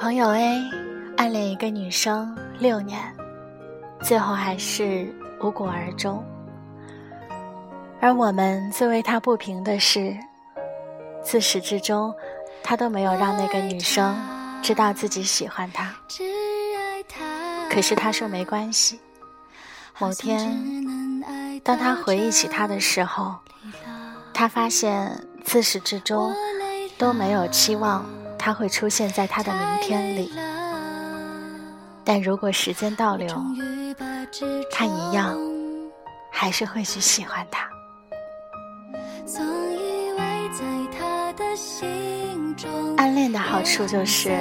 朋友 A 暗恋一个女生六年，最后还是无果而终。而我们最为他不平的是，自始至终，他都没有让那个女生知道自己喜欢他。可是他说没关系。某天，当他回忆起他的时候，他发现自始至终都没有期望他会出现在他的明天里。但如果时间倒流，他一样还是会去喜欢他。暗恋的好处就是，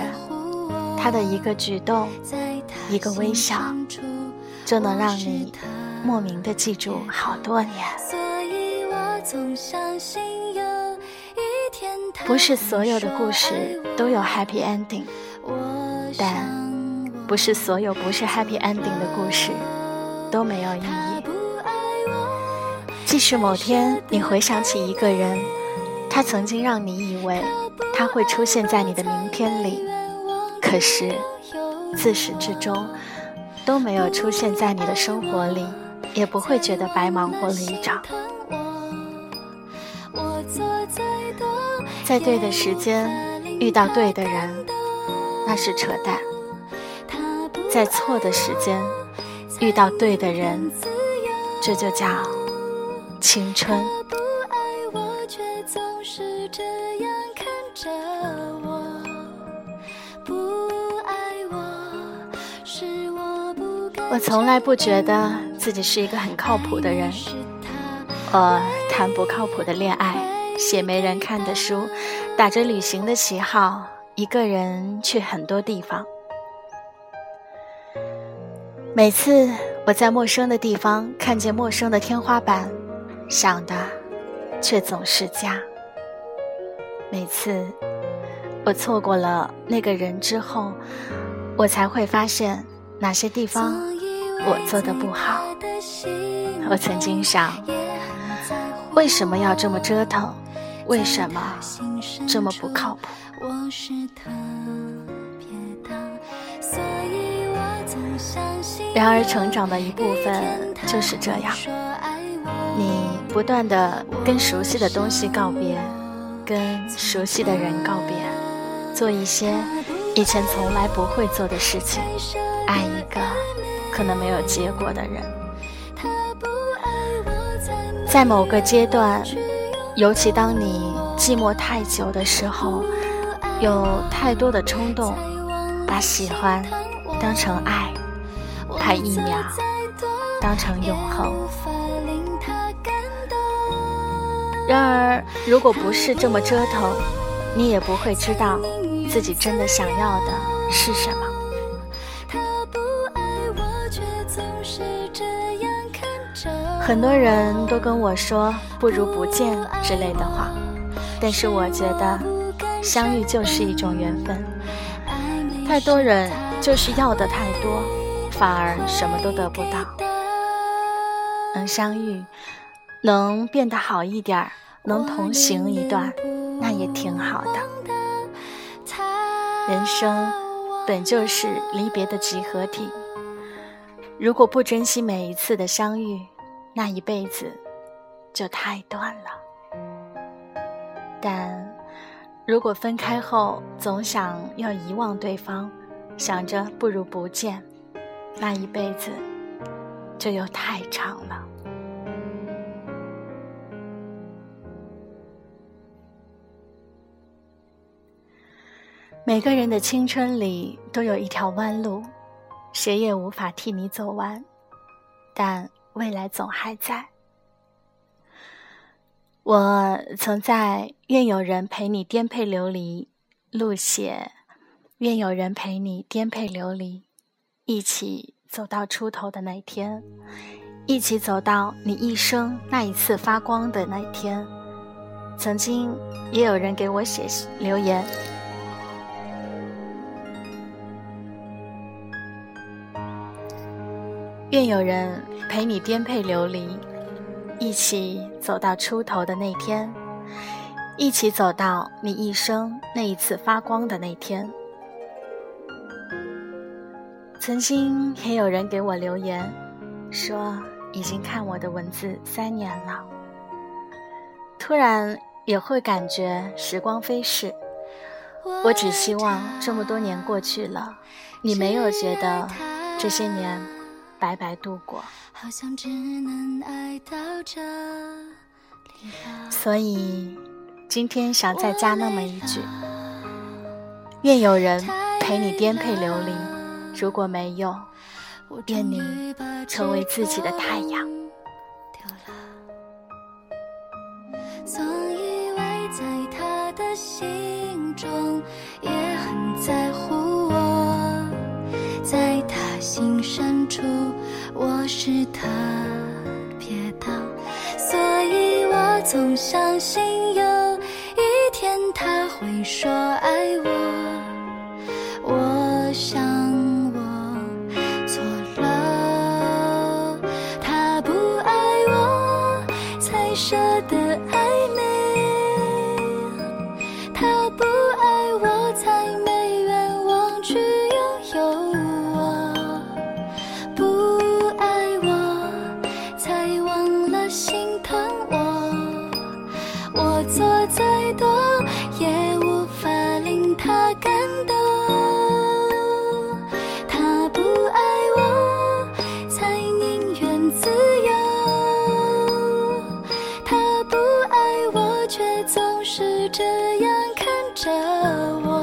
他的一个举动，一个微笑，就能让你莫名的记住好多年。不是所有的故事都有 happy ending，但不是所有不是 happy ending 的故事都没有意义。即使某天你回想起一个人，他曾经让你以为他会出现在你的明天里，可是自始至终都没有出现在你的生活里，也不会觉得白忙活了一场。在对的时间遇到对的人，那是扯淡；在错的时间遇到对的人，这就叫。青春。我从来不觉得自己是一个很靠谱的人。我谈不靠谱的恋爱，写没人看的书，打着旅行的旗号，一个人去很多地方。每次我在陌生的地方看见陌生的天花板。想的，却总是家。每次我错过了那个人之后，我才会发现哪些地方我做的不好。我曾经想，为什么要这么折腾？为什么这么不靠谱？然而，成长的一部分就是这样。你不断的跟熟悉的东西告别，跟熟悉的人告别，做一些以前从来不会做的事情，爱一个可能没有结果的人。在某个阶段，尤其当你寂寞太久的时候，有太多的冲动，把喜欢当成爱，把一秒当成永恒。然而，如果不是这么折腾，你也不会知道自己真的想要的是什么。很多人都跟我说“不如不见”之类的话，但是我觉得，相遇就是一种缘分。太多人就是要的太多，反而什么都得不到。能相遇。能变得好一点，能同行一段，那也挺好的。人生本就是离别的集合体，如果不珍惜每一次的相遇，那一辈子就太短了。但如果分开后总想要遗忘对方，想着不如不见，那一辈子就又太长了。每个人的青春里都有一条弯路，谁也无法替你走完，但未来总还在。我曾在“愿有人陪你颠沛流离”路写，愿有人陪你颠沛流离，一起走到出头的那天，一起走到你一生那一次发光的那天。曾经也有人给我写留言。愿有人陪你颠沛流离，一起走到出头的那天，一起走到你一生那一次发光的那天。曾经也有人给我留言，说已经看我的文字三年了。突然也会感觉时光飞逝，我只希望这么多年过去了，你没有觉得这些年白白度过。所以今天想再加那么一句：愿有人陪你颠沛流离，如果没有，愿你成为自己的太阳。总以为在他的心中也心深处我是特别的，所以我总相信有一天他会说爱我。我想我错了，他不爱我才舍得爱。是这样看着我。